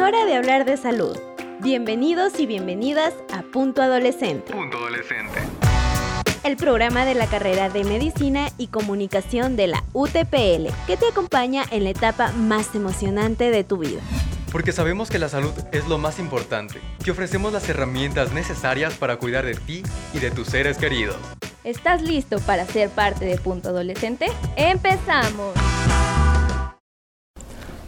hora de hablar de salud. Bienvenidos y bienvenidas a Punto Adolescente. Punto Adolescente. El programa de la carrera de Medicina y Comunicación de la UTPL, que te acompaña en la etapa más emocionante de tu vida. Porque sabemos que la salud es lo más importante. Te ofrecemos las herramientas necesarias para cuidar de ti y de tus seres queridos. ¿Estás listo para ser parte de Punto Adolescente? ¡Empezamos!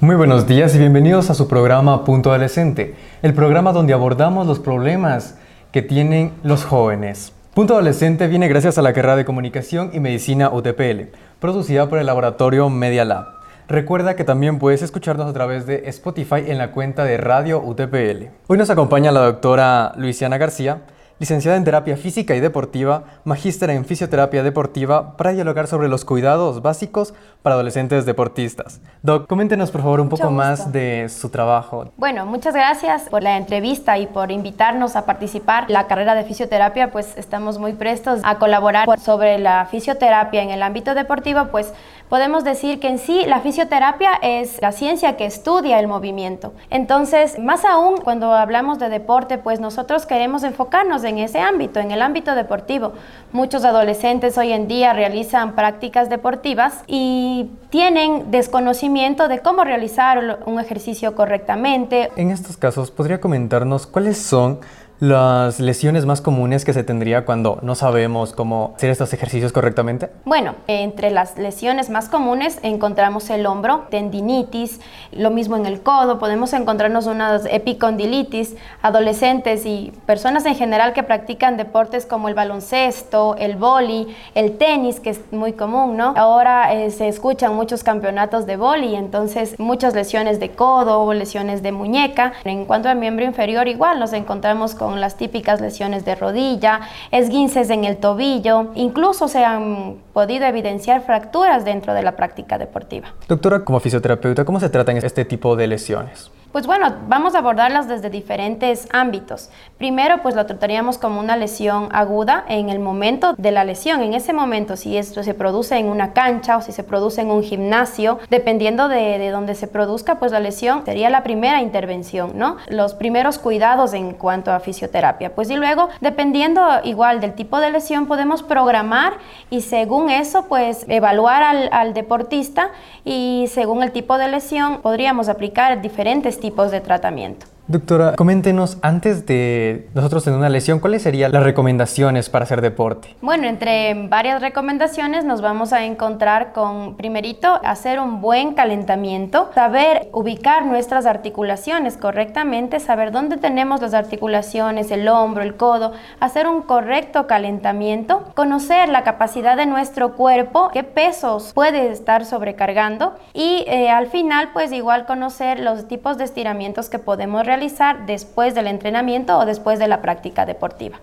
Muy buenos días y bienvenidos a su programa Punto Adolescente, el programa donde abordamos los problemas que tienen los jóvenes. Punto Adolescente viene gracias a la carrera de Comunicación y Medicina UTPL, producida por el laboratorio Media Lab. Recuerda que también puedes escucharnos a través de Spotify en la cuenta de Radio UTPL. Hoy nos acompaña la doctora Luisiana García, licenciada en terapia física y deportiva, magíster en fisioterapia deportiva, para dialogar sobre los cuidados básicos para adolescentes deportistas. Doc, coméntenos por favor un poco más de su trabajo. Bueno, muchas gracias por la entrevista y por invitarnos a participar. La carrera de fisioterapia, pues estamos muy prestos a colaborar sobre la fisioterapia en el ámbito deportivo, pues podemos decir que en sí la fisioterapia es la ciencia que estudia el movimiento. Entonces, más aún cuando hablamos de deporte, pues nosotros queremos enfocarnos en ese ámbito, en el ámbito deportivo. Muchos adolescentes hoy en día realizan prácticas deportivas y tienen desconocimiento de cómo realizar un ejercicio correctamente. En estos casos, ¿podría comentarnos cuáles son las lesiones más comunes que se tendría cuando no sabemos cómo hacer estos ejercicios correctamente? Bueno, entre las lesiones más comunes encontramos el hombro, tendinitis, lo mismo en el codo, podemos encontrarnos unas epicondilitis, adolescentes y personas en general que practican deportes como el baloncesto, el boli, el tenis, que es muy común, ¿no? Ahora eh, se escuchan muchos campeonatos de boli, entonces muchas lesiones de codo, lesiones de muñeca. En cuanto al miembro inferior, igual nos encontramos con las típicas lesiones de rodilla, esguinces en el tobillo, incluso se han podido evidenciar fracturas dentro de la práctica deportiva. Doctora, como fisioterapeuta, ¿cómo se tratan este tipo de lesiones? Pues bueno, vamos a abordarlas desde diferentes ámbitos. Primero, pues lo trataríamos como una lesión aguda en el momento de la lesión. En ese momento, si esto se produce en una cancha o si se produce en un gimnasio, dependiendo de, de donde se produzca, pues la lesión sería la primera intervención, ¿no? Los primeros cuidados en cuanto a fisioterapia. Pues y luego, dependiendo igual del tipo de lesión, podemos programar y según eso, pues evaluar al, al deportista y según el tipo de lesión, podríamos aplicar diferentes tipos de tratamiento. Doctora, coméntenos, antes de nosotros tener una lesión, ¿cuáles serían las recomendaciones para hacer deporte? Bueno, entre varias recomendaciones nos vamos a encontrar con, primerito, hacer un buen calentamiento, saber ubicar nuestras articulaciones correctamente, saber dónde tenemos las articulaciones, el hombro, el codo, hacer un correcto calentamiento, conocer la capacidad de nuestro cuerpo, qué pesos puede estar sobrecargando y eh, al final, pues igual conocer los tipos de estiramientos que podemos realizar realizar después del entrenamiento o después de la práctica deportiva.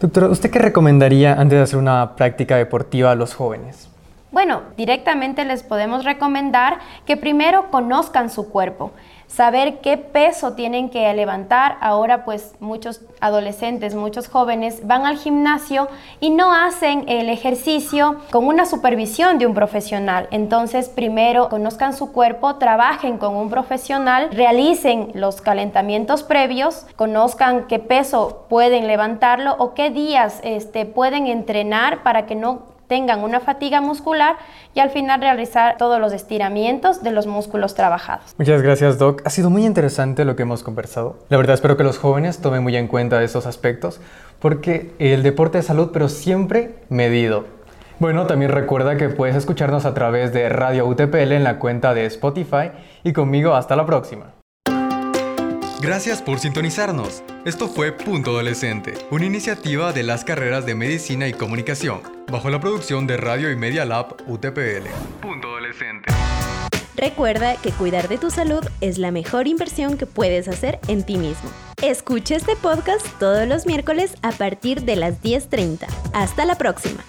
Doctora, ¿usted qué recomendaría antes de hacer una práctica deportiva a los jóvenes? Bueno, directamente les podemos recomendar que primero conozcan su cuerpo saber qué peso tienen que levantar. Ahora pues muchos adolescentes, muchos jóvenes van al gimnasio y no hacen el ejercicio con una supervisión de un profesional. Entonces primero conozcan su cuerpo, trabajen con un profesional, realicen los calentamientos previos, conozcan qué peso pueden levantarlo o qué días este, pueden entrenar para que no tengan una fatiga muscular y al final realizar todos los estiramientos de los músculos trabajados. Muchas gracias, Doc. Ha sido muy interesante lo que hemos conversado. La verdad espero que los jóvenes tomen muy en cuenta esos aspectos porque el deporte es salud, pero siempre medido. Bueno, también recuerda que puedes escucharnos a través de Radio UTPL en la cuenta de Spotify y conmigo hasta la próxima. Gracias por sintonizarnos. Esto fue Punto Adolescente, una iniciativa de las carreras de Medicina y Comunicación, bajo la producción de Radio y Media Lab UTPL. Punto Adolescente. Recuerda que cuidar de tu salud es la mejor inversión que puedes hacer en ti mismo. Escucha este podcast todos los miércoles a partir de las 10.30. Hasta la próxima.